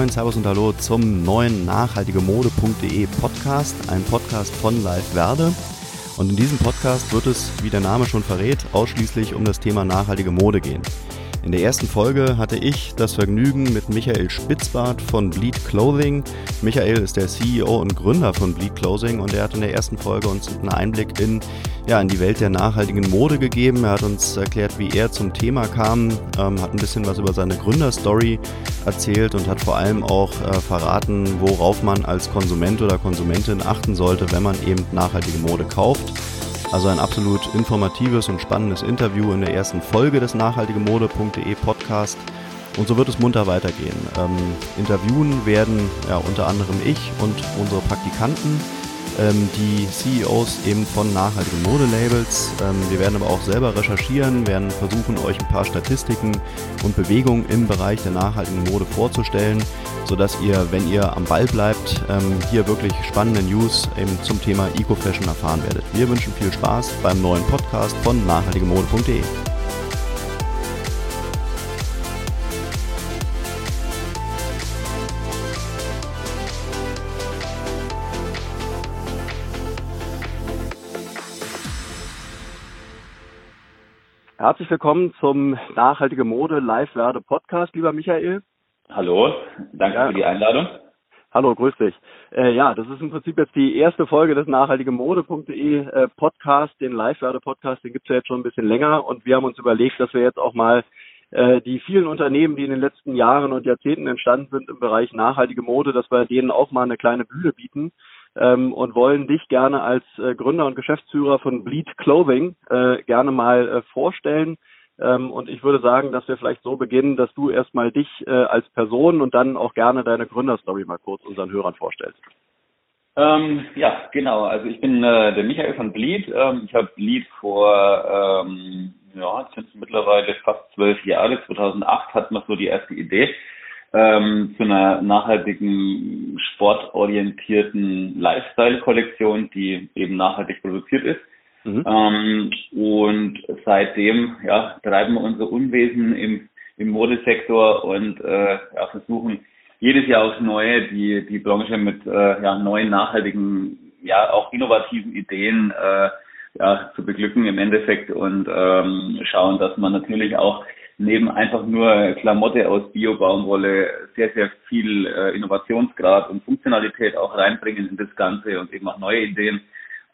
moin, servus und hallo zum neuen nachhaltigemode.de Podcast, ein Podcast von Live Werde. Und in diesem Podcast wird es, wie der Name schon verrät, ausschließlich um das Thema nachhaltige Mode gehen. In der ersten Folge hatte ich das Vergnügen mit Michael Spitzbart von Bleed Clothing. Michael ist der CEO und Gründer von Bleed Clothing und er hat in der ersten Folge uns einen Einblick in, ja, in die Welt der nachhaltigen Mode gegeben. Er hat uns erklärt, wie er zum Thema kam, ähm, hat ein bisschen was über seine Gründerstory erzählt und hat vor allem auch äh, verraten, worauf man als Konsument oder Konsumentin achten sollte, wenn man eben nachhaltige Mode kauft. Also ein absolut informatives und spannendes Interview in der ersten Folge des nachhaltigemode.de Podcast. Und so wird es munter weitergehen. Ähm, interviewen werden ja unter anderem ich und unsere Praktikanten die CEOs eben von nachhaltigen Modelabels. Ähm, wir werden aber auch selber recherchieren, werden versuchen, euch ein paar Statistiken und Bewegungen im Bereich der nachhaltigen Mode vorzustellen, sodass ihr, wenn ihr am Ball bleibt, ähm, hier wirklich spannende News eben zum Thema Eco-Fashion erfahren werdet. Wir wünschen viel Spaß beim neuen Podcast von nachhaltigemode.de. Herzlich willkommen zum Nachhaltige Mode Live Werde Podcast, lieber Michael. Hallo, danke ja. für die Einladung. Hallo, grüß dich. Äh, ja, das ist im Prinzip jetzt die erste Folge des nachhaltigemode.de äh, Podcast, den Live Werde Podcast, den gibt's ja jetzt schon ein bisschen länger und wir haben uns überlegt, dass wir jetzt auch mal äh, die vielen Unternehmen, die in den letzten Jahren und Jahrzehnten entstanden sind im Bereich nachhaltige Mode, dass wir denen auch mal eine kleine Bühne bieten ähm, und wollen dich gerne als äh, Gründer und Geschäftsführer von Bleed Clothing äh, gerne mal äh, vorstellen. Ähm, und ich würde sagen, dass wir vielleicht so beginnen, dass du erstmal dich äh, als Person und dann auch gerne deine Gründerstory mal kurz unseren Hörern vorstellst. Ähm, ja, genau. Also ich bin äh, der Michael von Bleed. Ähm, ich habe Bleed vor, ähm, ja, sind mittlerweile fast zwölf Jahre. 2008 hatten wir so die erste Idee ähm, zu einer nachhaltigen, sportorientierten Lifestyle-Kollektion, die eben nachhaltig produziert ist. Mhm. Ähm, und seitdem ja, treiben wir unser Unwesen im, im Modesektor und äh, ja, versuchen jedes Jahr aufs Neue die, die Branche mit äh, ja, neuen, nachhaltigen, ja auch innovativen Ideen äh, ja, zu beglücken im Endeffekt und ähm, schauen, dass man natürlich auch neben einfach nur Klamotte aus Bio-Baumwolle sehr, sehr viel äh, Innovationsgrad und Funktionalität auch reinbringen in das Ganze und eben auch neue Ideen.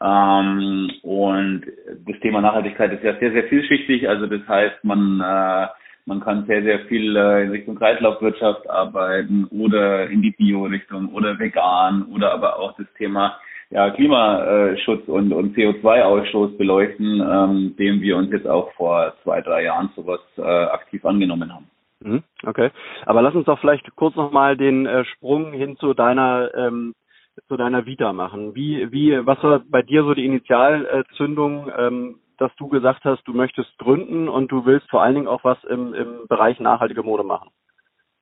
Ähm, und das Thema Nachhaltigkeit ist ja sehr, sehr vielschichtig. Also das heißt, man, äh, man kann sehr, sehr viel äh, in Richtung Kreislaufwirtschaft arbeiten oder in die Bio-Richtung oder vegan oder aber auch das Thema ja, Klimaschutz und, und CO2-Ausstoß beleuchten, ähm, dem wir uns jetzt auch vor zwei, drei Jahren sowas äh, aktiv angenommen haben. Mhm, okay, aber lass uns doch vielleicht kurz nochmal den äh, Sprung hin zu deiner ähm, zu deiner Vita machen. Wie, wie, was war bei dir so die Initialzündung, ähm, dass du gesagt hast, du möchtest gründen und du willst vor allen Dingen auch was im, im Bereich nachhaltige Mode machen?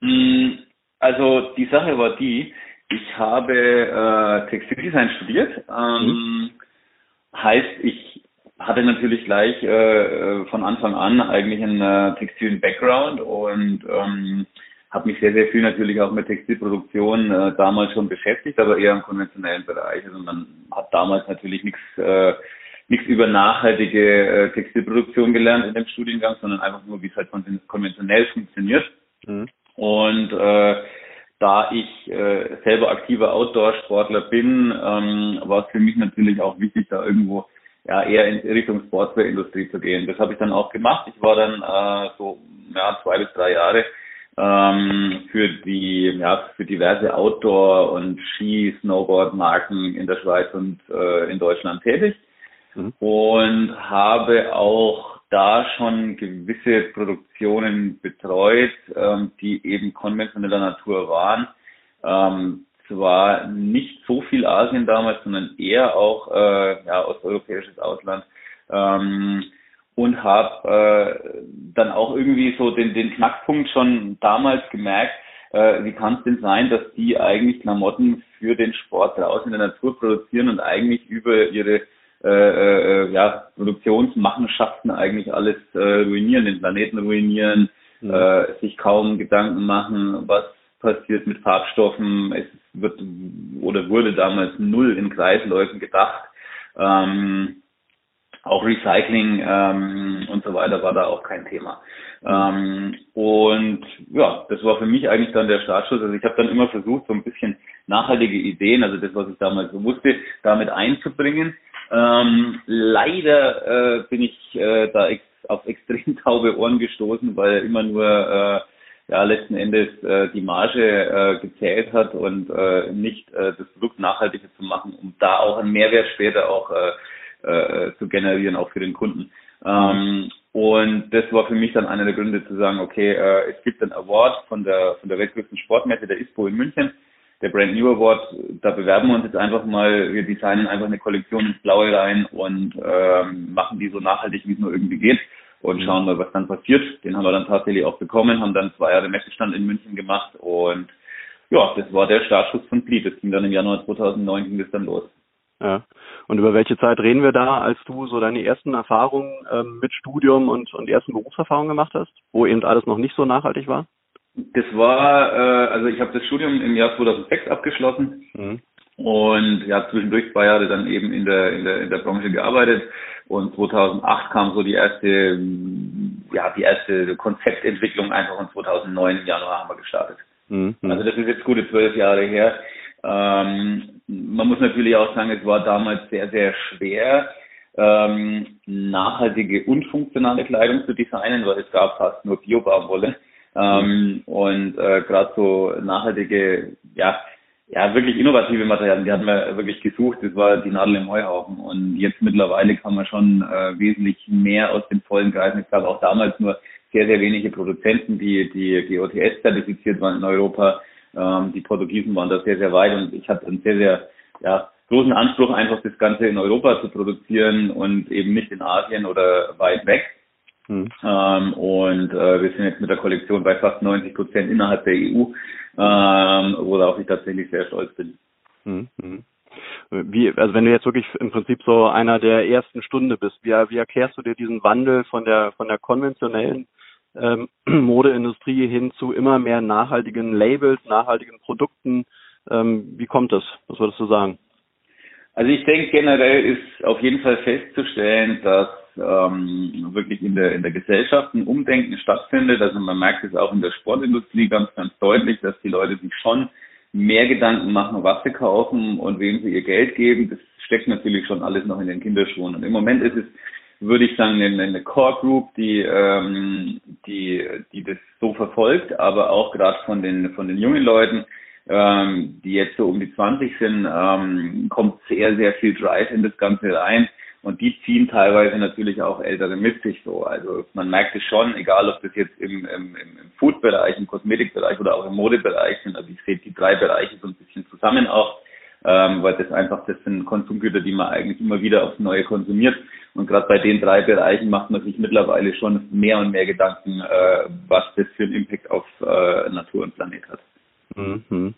Mm, also die Sache war die, ich habe äh, Textildesign studiert. Ähm, mhm. Heißt, ich hatte natürlich gleich äh, von Anfang an eigentlich einen äh, textilen Background und ähm, habe mich sehr, sehr viel natürlich auch mit Textilproduktion äh, damals schon beschäftigt, aber eher im konventionellen Bereich. Also man hat damals natürlich nichts äh, nichts über nachhaltige äh, Textilproduktion gelernt in dem Studiengang, sondern einfach nur, wie es halt konventionell funktioniert. Mhm. Und äh, da ich äh, selber aktiver Outdoor-Sportler bin, ähm, war es für mich natürlich auch wichtig, da irgendwo ja eher in Richtung Sportswear-Industrie zu gehen. Das habe ich dann auch gemacht. Ich war dann äh, so ja, zwei bis drei Jahre ähm, für die ja für diverse Outdoor- und Ski-, Snowboard-Marken in der Schweiz und äh, in Deutschland tätig mhm. und habe auch da schon gewisse Produktionen betreut, ähm, die eben konventioneller Natur waren. Ähm, zwar nicht so viel Asien damals, sondern eher auch äh, ja, osteuropäisches Ausland. Ähm, und habe äh, dann auch irgendwie so den, den Knackpunkt schon damals gemerkt, äh, wie kann es denn sein, dass die eigentlich Klamotten für den Sport draußen in der Natur produzieren und eigentlich über ihre äh, äh, ja, Produktionsmachenschaften eigentlich alles äh, ruinieren, den Planeten ruinieren, mhm. äh, sich kaum Gedanken machen, was passiert mit Farbstoffen. Es wird oder wurde damals null in Kreisläufen gedacht. Ähm, auch Recycling ähm, und so weiter war da auch kein Thema. Ähm, und ja, das war für mich eigentlich dann der Startschuss. Also ich habe dann immer versucht, so ein bisschen nachhaltige Ideen, also das, was ich damals so wusste, damit einzubringen. Ähm, leider äh, bin ich äh, da ex auf extrem taube Ohren gestoßen, weil immer nur äh, ja letzten Endes äh, die Marge äh, gezählt hat und äh, nicht äh, das Produkt nachhaltiger zu machen, um da auch einen Mehrwert später auch äh, äh, zu generieren, auch für den Kunden. Ähm, und das war für mich dann einer der Gründe zu sagen, okay, äh, es gibt einen Award von der von der weltgrößten Sportmesse, der ISPO in München, der Brand New Award, da bewerben wir uns jetzt einfach mal, wir designen einfach eine Kollektion ins Blaue rein und ähm, machen die so nachhaltig, wie es nur irgendwie geht und mhm. schauen mal, was dann passiert. Den haben wir dann tatsächlich auch bekommen, haben dann zwei Jahre Messestand in München gemacht und ja, das war der Startschuss von Fleet. Das ging dann im Januar 2009 ging das dann los. Ja. Und über welche Zeit reden wir da, als du so deine ersten Erfahrungen ähm, mit Studium und, und ersten Berufserfahrungen gemacht hast, wo eben alles noch nicht so nachhaltig war? Das war, äh, also ich habe das Studium im Jahr 2006 abgeschlossen mhm. und ja zwischendurch zwei Jahre dann eben in der, in der in der Branche gearbeitet und 2008 kam so die erste ja die erste Konzeptentwicklung einfach und 2009 im Januar haben wir gestartet. Mhm. Also das ist jetzt gute zwölf Jahre her. Ähm, man muss natürlich auch sagen, es war damals sehr, sehr schwer, ähm, nachhaltige und funktionale Kleidung zu designen, weil es gab fast nur Bio-Baumwolle. Ähm, und äh, gerade so nachhaltige, ja, ja, wirklich innovative Materialien, die hatten wir wirklich gesucht. Das war die Nadel im Heuhaufen. Und jetzt mittlerweile kann man schon äh, wesentlich mehr aus den vollen greifen. Es gab auch damals nur sehr, sehr wenige Produzenten, die, die GOTS zertifiziert waren in Europa. Ähm, die Portugiesen waren da sehr, sehr weit und ich hatte einen sehr, sehr ja, großen Anspruch, einfach das Ganze in Europa zu produzieren und eben nicht in Asien oder weit weg. Mhm. Ähm, und äh, wir sind jetzt mit der Kollektion bei fast 90 Prozent innerhalb der EU, ähm, worauf ich tatsächlich sehr stolz bin. Mhm. Wie, also wenn du jetzt wirklich im Prinzip so einer der ersten Stunde bist, wie, wie erklärst du dir diesen Wandel von der von der konventionellen ähm, Modeindustrie hin zu immer mehr nachhaltigen Labels, nachhaltigen Produkten? Ähm, wie kommt das? Was würdest du sagen? Also ich denke generell ist auf jeden Fall festzustellen, dass ähm, wirklich in der in der Gesellschaft ein Umdenken stattfindet. Also man merkt es auch in der Sportindustrie ganz ganz deutlich, dass die Leute sich schon mehr Gedanken machen, was sie kaufen und wem sie ihr Geld geben. Das steckt natürlich schon alles noch in den Kinderschuhen. Und im Moment ist es würde ich sagen, eine, eine Core Group, die, ähm, die, die das so verfolgt, aber auch gerade von den, von den jungen Leuten, ähm, die jetzt so um die 20 sind, ähm, kommt sehr, sehr viel Drive in das Ganze rein. Und die ziehen teilweise natürlich auch Ältere mit sich so. Also man merkt es schon, egal ob das jetzt im, im, im Food-Bereich, im Kosmetikbereich oder auch im Modebereich sind. Also ich sehe die drei Bereiche so ein bisschen zusammen auch, ähm, weil das einfach, das sind Konsumgüter, die man eigentlich immer wieder aufs Neue konsumiert. Und gerade bei den drei Bereichen macht man sich mittlerweile schon mehr und mehr Gedanken, äh, was das für einen Impact auf äh, Natur und Planet hat. Mhm.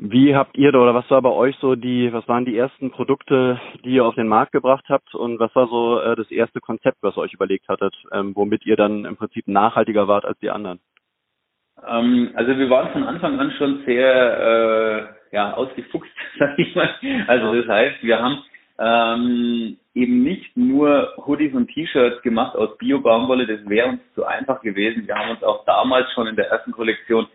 Wie habt ihr oder was war bei euch so die, was waren die ersten Produkte, die ihr auf den Markt gebracht habt und was war so äh, das erste Konzept, was ihr euch überlegt hattet, ähm, womit ihr dann im Prinzip nachhaltiger wart als die anderen? Ähm, also wir waren von Anfang an schon sehr äh, ja, ausgefuchst, sag ich mal. Also das heißt, wir haben ähm, eben nicht nur Hoodies und T-Shirts gemacht aus Bio-Baumwolle, das wäre uns zu einfach gewesen. Wir haben uns auch damals schon in der ersten Kollektion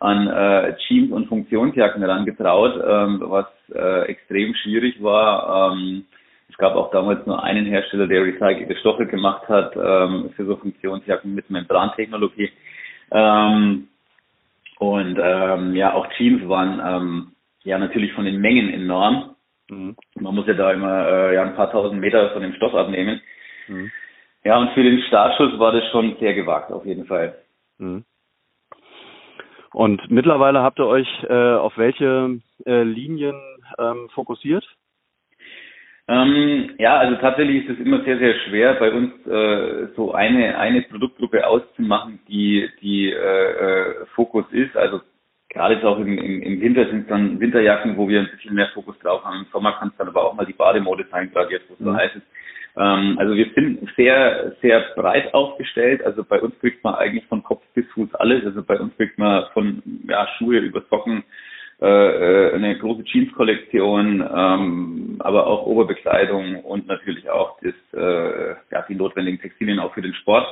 an äh, Jeans und Funktionsjacken herangetraut, ähm, was äh, extrem schwierig war. Ähm, es gab auch damals nur einen Hersteller, der recycelte Stoffe gemacht hat ähm, für so Funktionsjacken mit Membrantechnologie. Ähm, und ähm, ja, auch Jeans waren ähm, ja natürlich von den Mengen enorm. Mhm. Man muss ja da immer äh, ja, ein paar tausend Meter von dem Stoff abnehmen. Mhm. Ja, und für den Startschuss war das schon sehr gewagt, auf jeden Fall. Mhm. Und mittlerweile habt ihr euch äh, auf welche äh, Linien ähm, fokussiert? Ähm, ja, also tatsächlich ist es immer sehr, sehr schwer, bei uns äh, so eine, eine Produktgruppe auszumachen, die, die äh, äh Fokus ist. Also Gerade jetzt auch im, im, im Winter sind es dann Winterjacken, wo wir ein bisschen mehr Fokus drauf haben. Im Sommer kann es dann aber auch mal die Bademode sein, gerade jetzt, wo es so mhm. heiß ist. Ähm, also wir sind sehr, sehr breit aufgestellt. Also bei uns kriegt man eigentlich von Kopf bis Fuß alles. Also bei uns kriegt man von ja, Schuhe über Socken, äh, äh eine große Jeans-Kollektion, ähm, aber auch Oberbekleidung und natürlich auch das, äh, ja, die notwendigen Textilien auch für den Sport.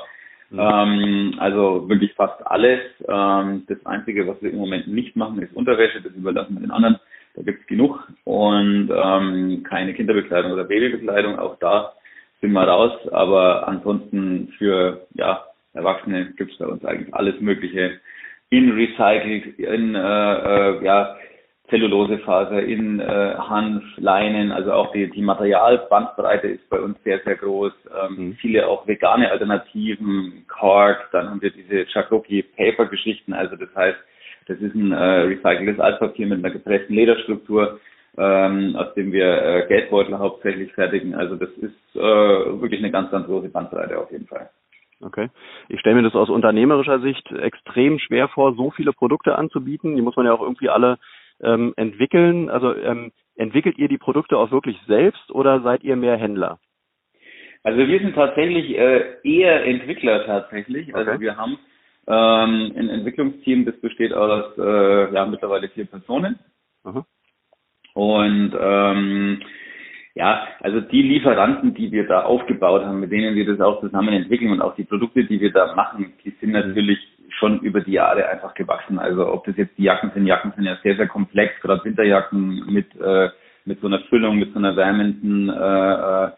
Mhm. Ähm, also wirklich fast alles. Ähm, das Einzige, was wir im Moment nicht machen, ist Unterwäsche. Das überlassen wir den anderen. Da gibt es genug. Und ähm, keine Kinderbekleidung oder Babybekleidung. Auch da sind wir raus. Aber ansonsten für ja, Erwachsene gibt es bei uns eigentlich alles Mögliche in Recycling, in äh, äh, ja, Zellulosefaser, in äh, Hanf, Leinen, also auch die, die Materialbandbreite ist bei uns sehr, sehr groß. Ähm, mhm. Viele auch vegane Alternativen, Cork, dann haben wir diese Chakroki Paper Geschichten, also das heißt, das ist ein äh, recyceltes Altpapier mit einer gepressten Lederstruktur, ähm, aus dem wir äh, Geldbeutel hauptsächlich fertigen. Also das ist äh, wirklich eine ganz, ganz große Bandbreite auf jeden Fall. Okay. Ich stelle mir das aus unternehmerischer Sicht extrem schwer vor, so viele Produkte anzubieten. Die muss man ja auch irgendwie alle ähm, entwickeln? Also ähm, entwickelt ihr die Produkte auch wirklich selbst oder seid ihr mehr Händler? Also wir sind tatsächlich äh, eher Entwickler tatsächlich. Also okay. Also wir haben ähm, ein Entwicklungsteam, das besteht aus äh, ja mittlerweile vier Personen. Aha. Und ähm, ja, also die Lieferanten, die wir da aufgebaut haben, mit denen wir das auch zusammen entwickeln und auch die Produkte, die wir da machen, die sind mhm. natürlich schon über die Jahre einfach gewachsen. Also ob das jetzt die Jacken sind, Jacken sind ja sehr, sehr komplex, gerade Winterjacken mit, äh, mit so einer Füllung, mit so einer wärmenden äh, äh,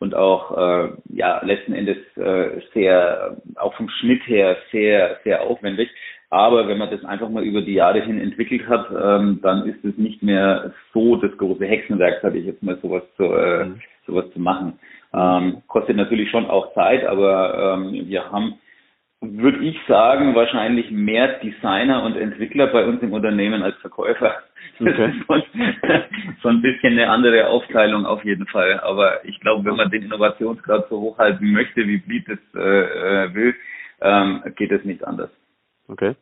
und auch äh, ja letzten Endes äh, sehr, auch vom Schnitt her sehr, sehr aufwendig. Aber wenn man das einfach mal über die Jahre hin entwickelt hat, ähm, dann ist es nicht mehr so das große Hexenwerk, sage ich jetzt mal, sowas zu, äh, mhm. sowas zu machen. Ähm, kostet natürlich schon auch Zeit, aber ähm, wir haben würde ich sagen, wahrscheinlich mehr Designer und Entwickler bei uns im Unternehmen als Verkäufer. Okay. Das ist so ein bisschen eine andere Aufteilung auf jeden Fall. Aber ich glaube, wenn man den Innovationsgrad so hochhalten möchte, wie Bleed es äh, äh, will, ähm, geht es nicht anders. Okay.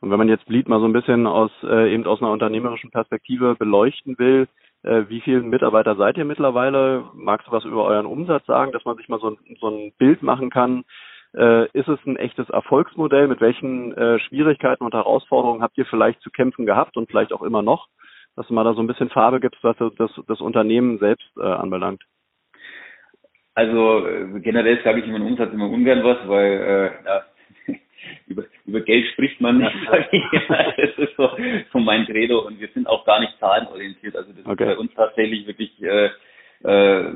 Und wenn man jetzt Bleed mal so ein bisschen aus äh, eben aus einer unternehmerischen Perspektive beleuchten will, äh, wie viele Mitarbeiter seid ihr mittlerweile? Magst du was über euren Umsatz sagen, dass man sich mal so ein, so ein Bild machen kann? Äh, ist es ein echtes Erfolgsmodell? Mit welchen äh, Schwierigkeiten und Herausforderungen habt ihr vielleicht zu kämpfen gehabt und vielleicht auch immer noch? Dass du mal da so ein bisschen Farbe gibst, was das, das Unternehmen selbst äh, anbelangt. Also äh, generell sage ich immer Umsatz immer ungern was, weil äh, ja, über, über Geld spricht man nicht, ich. Das ist so, so mein Credo und wir sind auch gar nicht zahlenorientiert. Also das okay. ist bei uns tatsächlich wirklich äh, äh,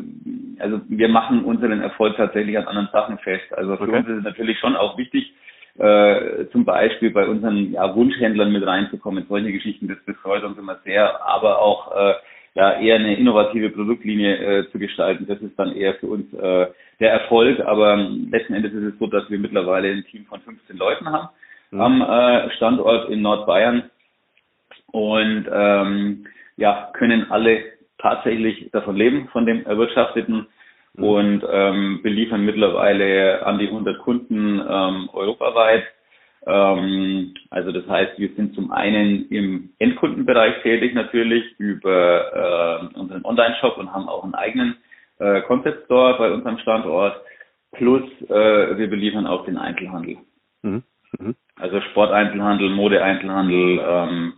also wir machen unseren Erfolg tatsächlich an anderen Sachen fest. Also für okay. uns ist es natürlich schon auch wichtig, äh, zum Beispiel bei unseren ja, Wunschhändlern mit reinzukommen. Solche Geschichten, das, das freut uns immer sehr, aber auch äh, ja, eher eine innovative Produktlinie äh, zu gestalten. Das ist dann eher für uns äh, der Erfolg. Aber letzten Endes ist es so, dass wir mittlerweile ein Team von 15 Leuten haben mhm. am äh, Standort in Nordbayern und ähm, ja, können alle tatsächlich davon leben, von dem Erwirtschafteten mhm. und ähm, beliefern mittlerweile an die 100 Kunden ähm, europaweit. Ähm, also das heißt, wir sind zum einen im Endkundenbereich tätig natürlich über äh, unseren Online-Shop und haben auch einen eigenen äh, Concept Store bei unserem Standort. Plus äh, wir beliefern auch den Einzelhandel. Mhm. Mhm. Also Sporteinzelhandel, Modeeinzelhandel, ähm,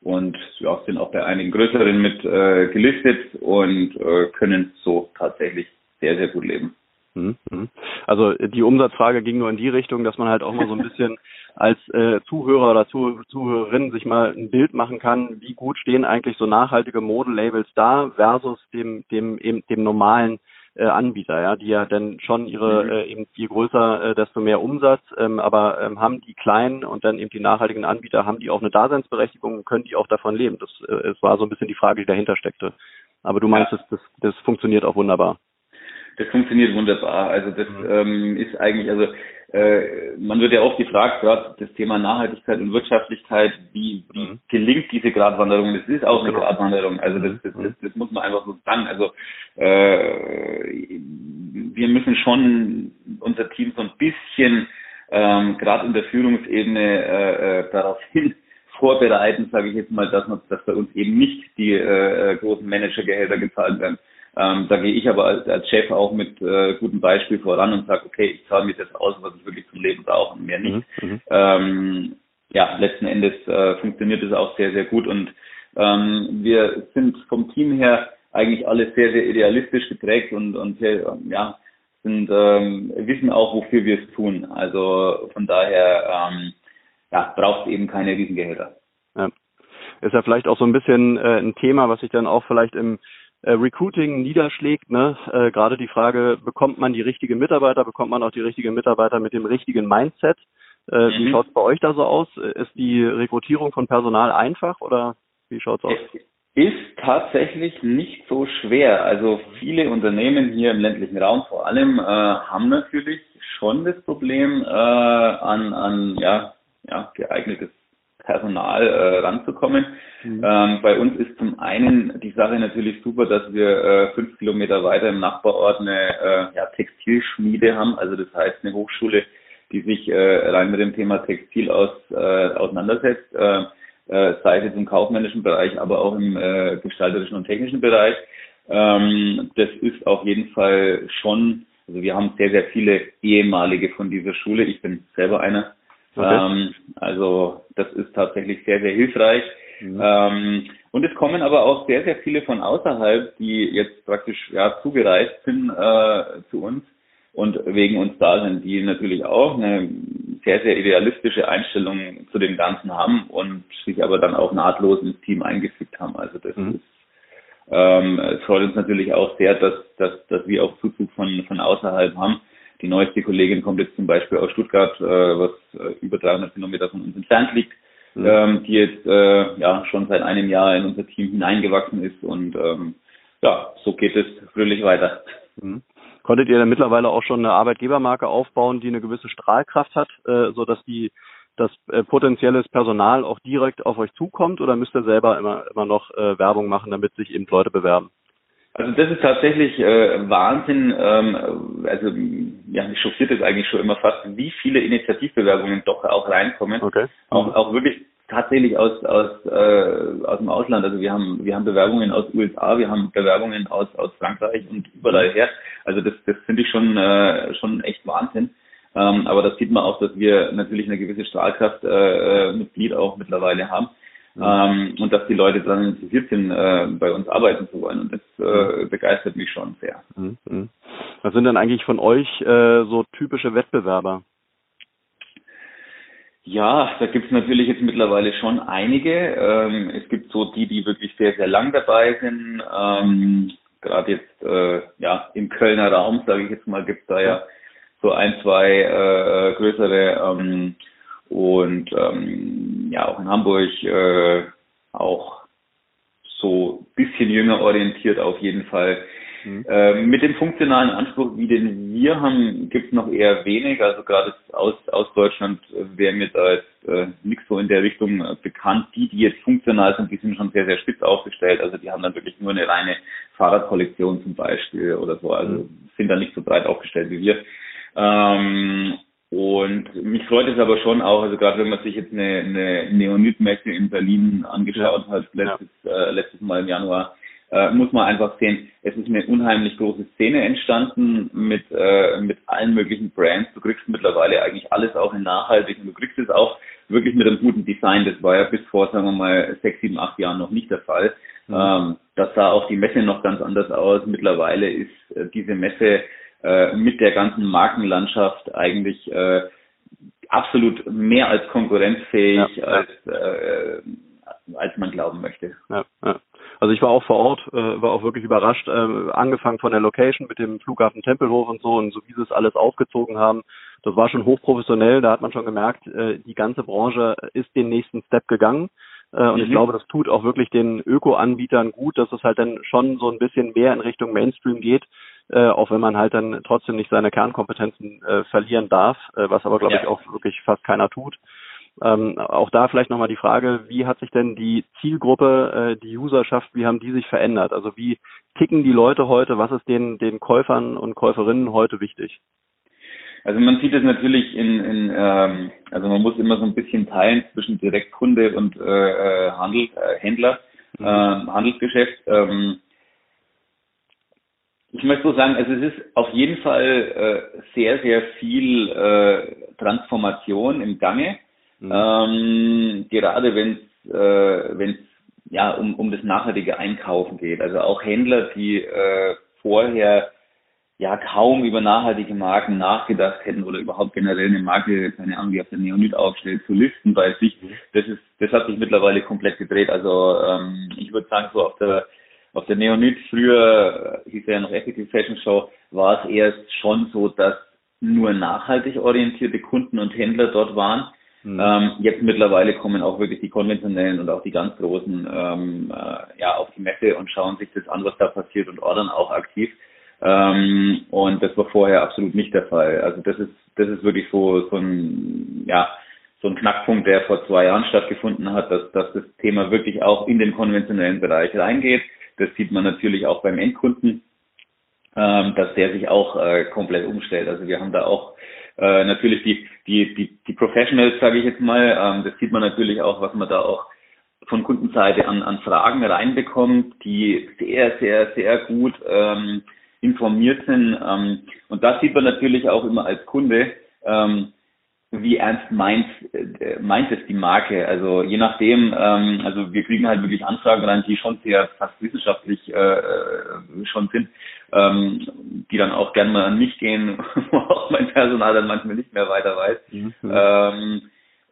und ja, sind auch bei einigen größeren mit äh, gelistet und äh, können so tatsächlich sehr, sehr gut leben. Mhm, mhm. Also die Umsatzfrage ging nur in die Richtung, dass man halt auch mal so ein bisschen als äh, Zuhörer oder Zuh Zuhörerin sich mal ein Bild machen kann, wie gut stehen eigentlich so nachhaltige Modelabels da versus dem dem eben dem normalen äh, Anbieter, ja, die ja dann schon ihre mhm. äh, eben je größer, äh, desto mehr Umsatz, ähm, aber ähm, haben die kleinen und dann eben die nachhaltigen Anbieter, haben die auch eine Daseinsberechtigung und können die auch davon leben? Das, äh, es war so ein bisschen die Frage, die dahinter steckte. Aber du meinst, ja. das, das, das funktioniert auch wunderbar. Das funktioniert wunderbar. Also das mhm. ähm, ist eigentlich, also äh, man wird ja oft gefragt, gerade das Thema Nachhaltigkeit und Wirtschaftlichkeit, wie, wie mhm. gelingt diese Gratwanderung? Das ist auch eine genau. Gratwanderung. Also das, das, das, das muss man einfach so sagen. Also äh, wir müssen schon unser Team so ein bisschen ähm, gerade in der Führungsebene äh, äh, darauf hin vorbereiten, sage ich jetzt mal, dass, man, dass bei uns eben nicht die äh, großen Managergehälter gezahlt werden Ähm, da gehe ich aber als, als Chef auch mit äh, gutem Beispiel voran und sage, okay, ich zahle mir das aus, was ich wirklich zum Leben brauche und mehr nicht. Mhm, mhm. ähm, ja, letzten Endes äh, funktioniert es auch sehr, sehr gut und ähm, wir sind vom Team her eigentlich alle sehr, sehr idealistisch geprägt und, und sehr, ja, sind, ähm, wissen auch, wofür wir es tun. Also von daher ähm, ja, braucht es eben keine Riesengehälter. Ja. Ist ja vielleicht auch so ein bisschen äh, ein Thema, was sich dann auch vielleicht im Recruiting niederschlägt. Ne? Äh, Gerade die Frage, bekommt man die richtigen Mitarbeiter, bekommt man auch die richtigen Mitarbeiter mit dem richtigen Mindset? Äh, mhm. Wie schaut es bei euch da so aus? Ist die Rekrutierung von Personal einfach oder wie schaut's aus? Es ist tatsächlich nicht so schwer. Also viele Unternehmen hier im ländlichen Raum vor allem äh, haben natürlich schon das Problem, äh, an, an ja, ja, geeignetes Personal äh, ranzukommen. Mhm. Ähm, bei uns ist zum einen die Sache natürlich super, dass wir äh, fünf Kilometer weiter im Nachbarort eine äh, ja, Textilschmiede haben. Also das heißt eine Hochschule, die sich äh, rein mit dem Thema Textil aus, äh, auseinandersetzt. Äh, äh, sei es jetzt im kaufmännischen Bereich, aber auch im äh, gestalterischen und technischen Bereich. Ähm, das ist auf jeden Fall schon, also wir haben sehr, sehr viele ehemalige von dieser Schule. Ich bin selber einer. Okay. Ähm, also das ist tatsächlich sehr, sehr hilfreich. Mhm. Ähm, und es kommen aber auch sehr, sehr viele von außerhalb, die jetzt praktisch ja zugereist sind äh, zu uns und wegen uns da sind, die natürlich auch eine sehr, sehr idealistische Einstellung zu dem Ganzen haben und sich aber dann auch nahtlos ins Team eingefügt haben. Also das mhm. ist ähm, es freut uns natürlich auch sehr, dass, dass, dass wir auch Zuzug von, von außerhalb haben. Die neueste Kollegin kommt jetzt zum Beispiel aus Stuttgart, äh, was äh, über 300 Kilometer von uns entfernt liegt, mhm. ähm, die jetzt äh, ja schon seit einem Jahr in unser Team hineingewachsen ist und ähm, ja, so geht es fröhlich weiter. Mhm. Konntet ihr dann mittlerweile auch schon eine Arbeitgebermarke aufbauen, die eine gewisse Strahlkraft hat, äh, so dass die das äh, potenzielles Personal auch direkt auf euch zukommt oder müsst ihr selber immer immer noch äh, Werbung machen, damit sich eben Leute bewerben? Also das ist tatsächlich äh, Wahnsinn. Ähm, also ja, mich schockiert es eigentlich schon immer fast, wie viele Initiativbewerbungen doch auch reinkommen. Okay. Auch, auch wirklich tatsächlich aus aus äh, aus dem Ausland. Also wir haben wir haben Bewerbungen aus USA, wir haben Bewerbungen aus aus Frankreich und überall her. Also das das finde ich schon äh, schon echt Wahnsinn. Ähm, aber das sieht man auch, dass wir natürlich eine gewisse Strahlkraft äh, Mitglied auch mittlerweile haben. Mhm. Ähm, und dass die Leute dann interessiert sind, äh, bei uns arbeiten zu wollen. Und das äh, mhm. begeistert mich schon sehr. Mhm. Was sind denn eigentlich von euch äh, so typische Wettbewerber? Ja, da gibt es natürlich jetzt mittlerweile schon einige. Ähm, es gibt so die, die wirklich sehr, sehr lang dabei sind. Ähm, Gerade jetzt äh, ja im Kölner Raum, sage ich jetzt mal, gibt es da ja so ein, zwei äh, größere ähm, und ähm, ja auch in Hamburg äh, auch so bisschen jünger orientiert auf jeden Fall. Mhm. Ähm, mit dem funktionalen Anspruch, wie den wir haben, gibt es noch eher wenig. Also gerade aus, aus Deutschland wäre mir da jetzt äh, nichts so in der Richtung äh, bekannt. Die, die jetzt funktional sind, die sind schon sehr, sehr spitz aufgestellt. Also die haben dann wirklich nur eine reine Fahrradkollektion zum Beispiel oder so. Also mhm. sind da nicht so breit aufgestellt wie wir. Ähm, und mich freut es aber schon auch, also gerade wenn man sich jetzt eine, eine Neonit-Messe in Berlin angeschaut hat, letztes, ja. äh, letztes Mal im Januar, äh, muss man einfach sehen, es ist eine unheimlich große Szene entstanden mit, äh, mit allen möglichen Brands. Du kriegst mittlerweile eigentlich alles auch in nachhaltig und du kriegst es auch wirklich mit einem guten Design. Das war ja bis vor, sagen wir mal, sechs, sieben, acht Jahren noch nicht der Fall. Mhm. Ähm, das sah auch die Messe noch ganz anders aus. Mittlerweile ist äh, diese Messe äh, mit der ganzen Markenlandschaft eigentlich äh, absolut mehr als konkurrenzfähig, ja. als, äh, als man glauben möchte. Ja, ja. Also ich war auch vor Ort, äh, war auch wirklich überrascht, äh, angefangen von der Location mit dem Flughafen Tempelhof und so und so wie sie es alles aufgezogen haben. Das war schon hochprofessionell, da hat man schon gemerkt, äh, die ganze Branche ist den nächsten Step gegangen. Äh, und mhm. ich glaube, das tut auch wirklich den Öko-Anbietern gut, dass es halt dann schon so ein bisschen mehr in Richtung Mainstream geht, äh, auch wenn man halt dann trotzdem nicht seine Kernkompetenzen äh, verlieren darf, äh, was aber, glaube ja. ich, auch wirklich fast keiner tut. Ähm, auch da vielleicht nochmal die Frage, wie hat sich denn die Zielgruppe, äh, die Userschaft, wie haben die sich verändert? Also wie ticken die Leute heute? Was ist den, den Käufern und Käuferinnen heute wichtig? Also man sieht es natürlich in, in ähm, also man muss immer so ein bisschen teilen zwischen Direktkunde und äh, äh Handel, äh, Händler, mhm. äh, Handelsgeschäft. Ähm, ich möchte so sagen, also es ist auf jeden Fall äh, sehr, sehr viel äh, Transformation im Gange. Mhm. Ähm, gerade wenn es äh, wenn's, ja um, um das nachhaltige Einkaufen geht. Also auch Händler, die äh, vorher ja kaum über nachhaltige Marken nachgedacht hätten oder überhaupt generell eine Marke, keine Ahnung, die auf der Neonit aufstellt, zu listen bei sich. Mhm. Das ist, das hat sich mittlerweile komplett gedreht. Also ähm, ich würde sagen, so auf der auf der Neonit früher hieß ja noch Ethical Fashion Show, war es erst schon so, dass nur nachhaltig orientierte Kunden und Händler dort waren. Mhm. Ähm, jetzt mittlerweile kommen auch wirklich die konventionellen und auch die ganz großen ähm, äh, ja auf die Messe und schauen sich das an, was da passiert und ordern auch aktiv. Ähm, und das war vorher absolut nicht der Fall. Also das ist das ist wirklich so so ein ja so ein Knackpunkt, der vor zwei Jahren stattgefunden hat, dass, dass das Thema wirklich auch in den konventionellen Bereich reingeht. Das sieht man natürlich auch beim Endkunden, ähm, dass der sich auch äh, komplett umstellt. Also wir haben da auch äh, natürlich die, die, die, die Professionals, sage ich jetzt mal, ähm, das sieht man natürlich auch, was man da auch von Kundenseite an, an Fragen reinbekommt, die sehr, sehr, sehr gut ähm, informiert sind. Ähm, und das sieht man natürlich auch immer als Kunde, ähm, wie ernst meint, äh, meint es die Marke. Also je nachdem, ähm, also wir kriegen halt wirklich Anfragen rein, die schon sehr fast wissenschaftlich äh, äh schon sind, ähm, die dann auch gerne mal an mich gehen, wo auch mein Personal dann manchmal nicht mehr weiter weiß. Mhm. Ähm,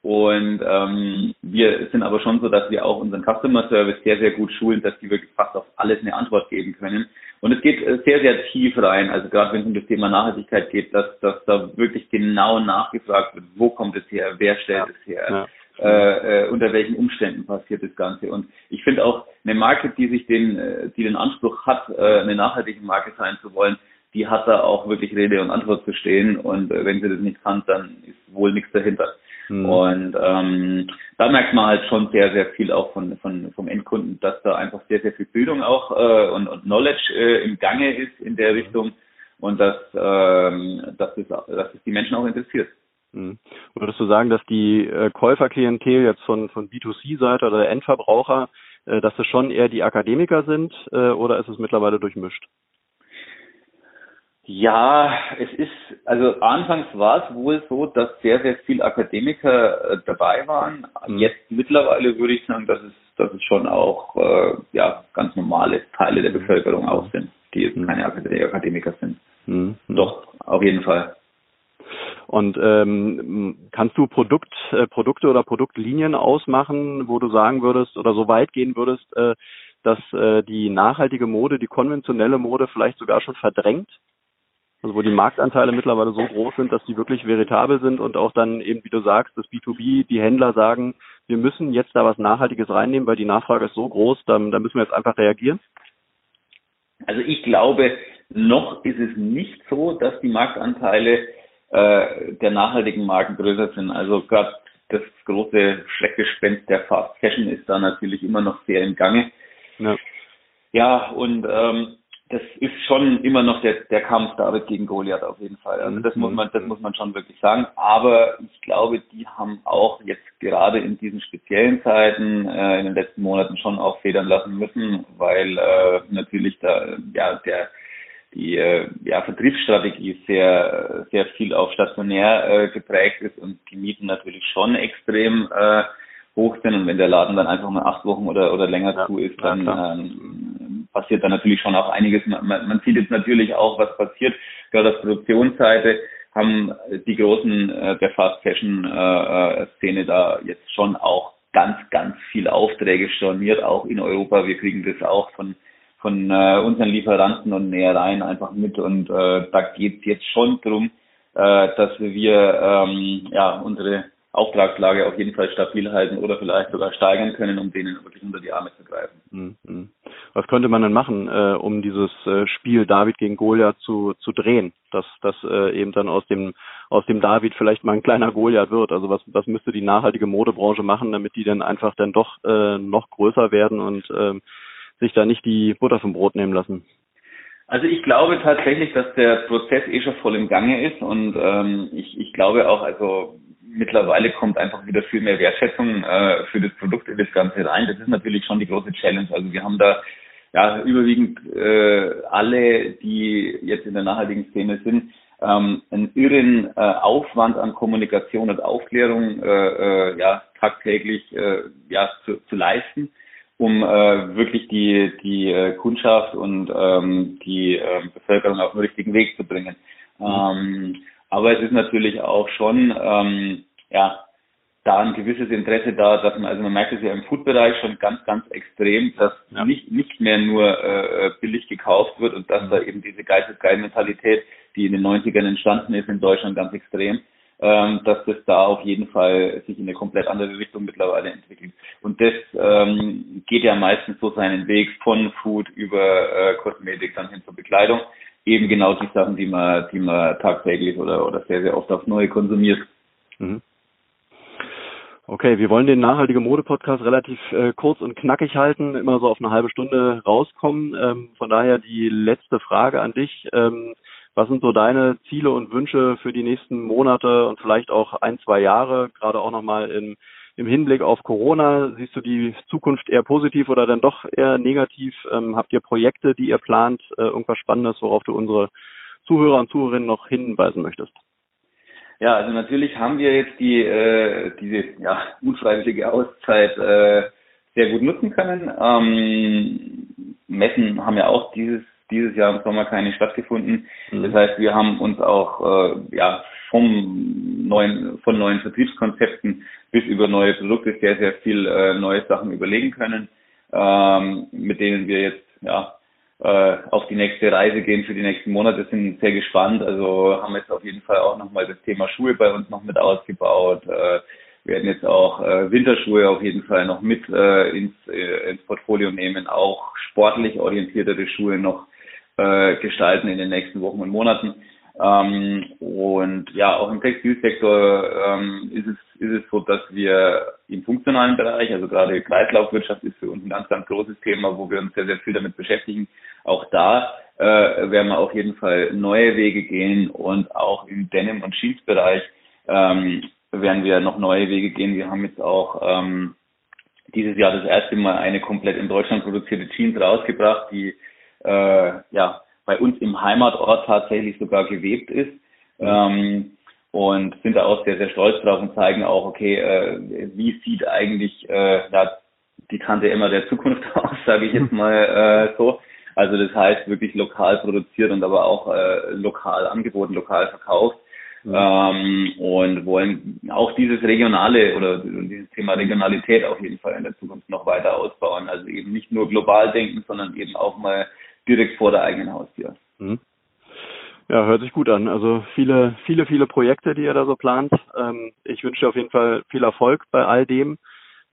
und ähm, wir sind aber schon so, dass wir auch unseren Customer Service sehr, sehr gut schulen, dass die wirklich fast auf alles eine Antwort geben können. Und es geht äh, sehr, sehr tief rein. Also gerade wenn es um das Thema Nachhaltigkeit geht, dass, dass da wirklich genau nachgefragt wird, wo kommt es her, wer stellt es her, ja. Äh, äh, unter welchen Umständen passiert das Ganze. Und ich finde auch eine Marke, die sich den, äh, die den Anspruch hat, äh, eine nachhaltige Marke sein zu wollen, die hat da auch wirklich Rede und Antwort zu stehen. Und äh, wenn sie das nicht kann, dann ist wohl nichts dahinter. Mhm. Und ähm, da merkt man halt schon sehr, sehr viel auch von, von vom Endkunden, dass da einfach sehr, sehr viel Bildung auch äh, und, und Knowledge äh, im Gange ist in der Richtung und dass, ähm, dass, es, dass es die Menschen auch interessiert. Mhm. Würdest du sagen, dass die äh, Käuferklientel jetzt von, von B2C-Seite oder der Endverbraucher, äh, dass es schon eher die Akademiker sind äh, oder ist es mittlerweile durchmischt? Ja, es ist, also anfangs war es wohl so, dass sehr, sehr viele Akademiker äh, dabei waren. Mhm. Jetzt mittlerweile würde ich sagen, dass es, dass es schon auch äh, ja, ganz normale Teile der Bevölkerung auch sind, die jetzt mhm. keine Akademiker sind. Mhm. Doch, auf jeden Fall. Und ähm, kannst du Produkt, äh, Produkte oder Produktlinien ausmachen, wo du sagen würdest oder so weit gehen würdest, äh, dass äh, die nachhaltige Mode, die konventionelle Mode vielleicht sogar schon verdrängt? Also wo die Marktanteile mittlerweile so groß sind, dass die wirklich veritabel sind und auch dann eben, wie du sagst, das B2B, die Händler sagen, wir müssen jetzt da was Nachhaltiges reinnehmen, weil die Nachfrage ist so groß, dann, dann müssen wir jetzt einfach reagieren? Also ich glaube, noch ist es nicht so, dass die Marktanteile äh, der nachhaltigen Marken größer sind. Also gerade das große Schreckgespenst der Fast Fashion ist da natürlich immer noch sehr im Gange. Ja, ja und ähm, das ist schon immer noch der, der Kampf David gegen Goliath auf jeden Fall. Also das muss man, das muss man schon wirklich sagen. Aber ich glaube, die haben auch jetzt gerade in diesen speziellen Zeiten äh, in den letzten Monaten schon auch federn lassen müssen, weil äh, natürlich da ja der die äh, ja, Vertriebsstrategie sehr sehr viel auf stationär äh, geprägt ist und die Mieten natürlich schon extrem äh, hoch sind und wenn der Laden dann einfach mal acht Wochen oder oder länger ja, zu ist, dann ähm, passiert da natürlich schon auch einiges. Man, man sieht jetzt natürlich auch, was passiert. Gerade auf Produktionsseite haben die Großen äh, der Fast Fashion äh, äh, Szene da jetzt schon auch ganz, ganz viele Aufträge storniert, auch in Europa. Wir kriegen das auch von von äh, unseren Lieferanten und Nähereien einfach mit und äh, da geht es jetzt schon drum, äh, dass wir ähm, ja unsere Auftragslage auf jeden Fall stabil halten oder vielleicht sogar steigern können, um denen wirklich unter die Arme zu greifen. Mhm. Was könnte man denn machen, äh, um dieses äh, Spiel David gegen Goliath zu, zu drehen, dass dass äh, eben dann aus dem aus dem David vielleicht mal ein kleiner Goliath wird? Also was was müsste die nachhaltige Modebranche machen, damit die dann einfach dann doch äh, noch größer werden und ähm, sich da nicht die Butter vom Brot nehmen lassen? Also ich glaube tatsächlich, dass der Prozess eh schon voll im Gange ist und ähm, ich, ich glaube auch, also mittlerweile kommt einfach wieder viel mehr Wertschätzung äh, für das Produkt in das Ganze rein. Das ist natürlich schon die große Challenge. Also wir haben da ja, überwiegend äh, alle, die jetzt in der nachhaltigen Szene sind, ähm, einen irren äh, Aufwand an Kommunikation und Aufklärung äh, äh, ja, tagtäglich äh, ja, zu, zu leisten, um äh, wirklich die, die Kundschaft und ähm, die äh, Bevölkerung auf den richtigen Weg zu bringen. Mhm. Ähm, aber es ist natürlich auch schon ähm, ja, da ein gewisses Interesse da, dass man, also man merkt es ja im Food-Bereich schon ganz, ganz extrem, dass ja. nicht, nicht mehr nur äh, billig gekauft wird und dass mhm. da eben diese Geistesgeil-Mentalität, die in den 90ern entstanden ist in Deutschland ganz extrem, ähm, dass das da auf jeden Fall sich in eine komplett andere Richtung mittlerweile entwickelt. Und das ähm, geht ja meistens so seinen Weg von Food über äh, Kosmetik dann hin zur Bekleidung. Eben genau die Sachen, die man, die man tagtäglich oder, oder sehr, sehr oft aufs Neue konsumiert. Mhm. Okay, wir wollen den nachhaltige Mode Podcast relativ äh, kurz und knackig halten, immer so auf eine halbe Stunde rauskommen. Ähm, von daher die letzte Frage an dich. Ähm, was sind so deine Ziele und Wünsche für die nächsten Monate und vielleicht auch ein, zwei Jahre, gerade auch nochmal im, im Hinblick auf Corona? Siehst du die Zukunft eher positiv oder dann doch eher negativ? Ähm, habt ihr Projekte, die ihr plant, äh, irgendwas Spannendes, worauf du unsere Zuhörer und Zuhörerinnen noch hinweisen möchtest? Ja, also natürlich haben wir jetzt die äh, diese ja, unfreiwillige Auszeit äh, sehr gut nutzen können. Ähm, Messen haben ja auch dieses dieses Jahr im Sommer keine stattgefunden. Mhm. Das heißt, wir haben uns auch äh, ja vom neuen von neuen Vertriebskonzepten bis über neue Produkte sehr sehr viel äh, neue Sachen überlegen können, ähm, mit denen wir jetzt ja äh, auf die nächste Reise gehen für die nächsten Monate, sind sehr gespannt. Also haben jetzt auf jeden Fall auch nochmal das Thema Schuhe bei uns noch mit ausgebaut. Äh, werden jetzt auch äh, Winterschuhe auf jeden Fall noch mit äh, ins, ins Portfolio nehmen, auch sportlich orientiertere Schuhe noch gestalten in den nächsten Wochen und Monaten. Ähm, und ja, auch im Textilsektor ähm, ist es ist es so, dass wir im funktionalen Bereich, also gerade Kreislaufwirtschaft ist für uns ein ganz, ganz großes Thema, wo wir uns sehr, sehr viel damit beschäftigen. Auch da äh, werden wir auf jeden Fall neue Wege gehen und auch im Denim- und Jeans-Bereich ähm, werden wir noch neue Wege gehen. Wir haben jetzt auch ähm, dieses Jahr das erste Mal eine komplett in Deutschland produzierte Jeans rausgebracht, die äh, ja bei uns im Heimatort tatsächlich sogar gewebt ist. Ähm, und sind da auch sehr, sehr stolz drauf und zeigen auch, okay, äh, wie sieht eigentlich äh, ja, die Tante immer der Zukunft aus, sage ich jetzt mal äh, so. Also das heißt wirklich lokal produziert und aber auch äh, lokal angeboten, lokal verkauft. Mhm. Ähm, und wollen auch dieses regionale oder dieses Thema Regionalität auf jeden Fall in der Zukunft noch weiter ausbauen. Also eben nicht nur global denken, sondern eben auch mal direkt vor der eigenen Haustür. Mhm. Ja, hört sich gut an. Also viele, viele, viele Projekte, die ihr da so plant. Ähm, ich wünsche dir auf jeden Fall viel Erfolg bei all dem.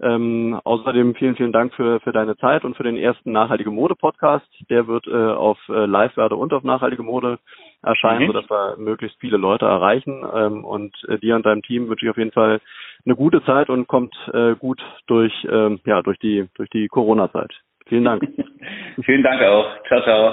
Ähm, außerdem vielen, vielen Dank für, für deine Zeit und für den ersten Nachhaltige Mode Podcast. Der wird äh, auf äh, Live-Werde und auf Nachhaltige Mode erscheinen, mhm. sodass wir möglichst viele Leute erreichen. Ähm, und äh, dir und deinem Team wünsche ich auf jeden Fall eine gute Zeit und kommt äh, gut durch, ähm, ja, durch die, durch die Corona-Zeit. Vielen Dank. vielen Dank auch. Ciao, ciao.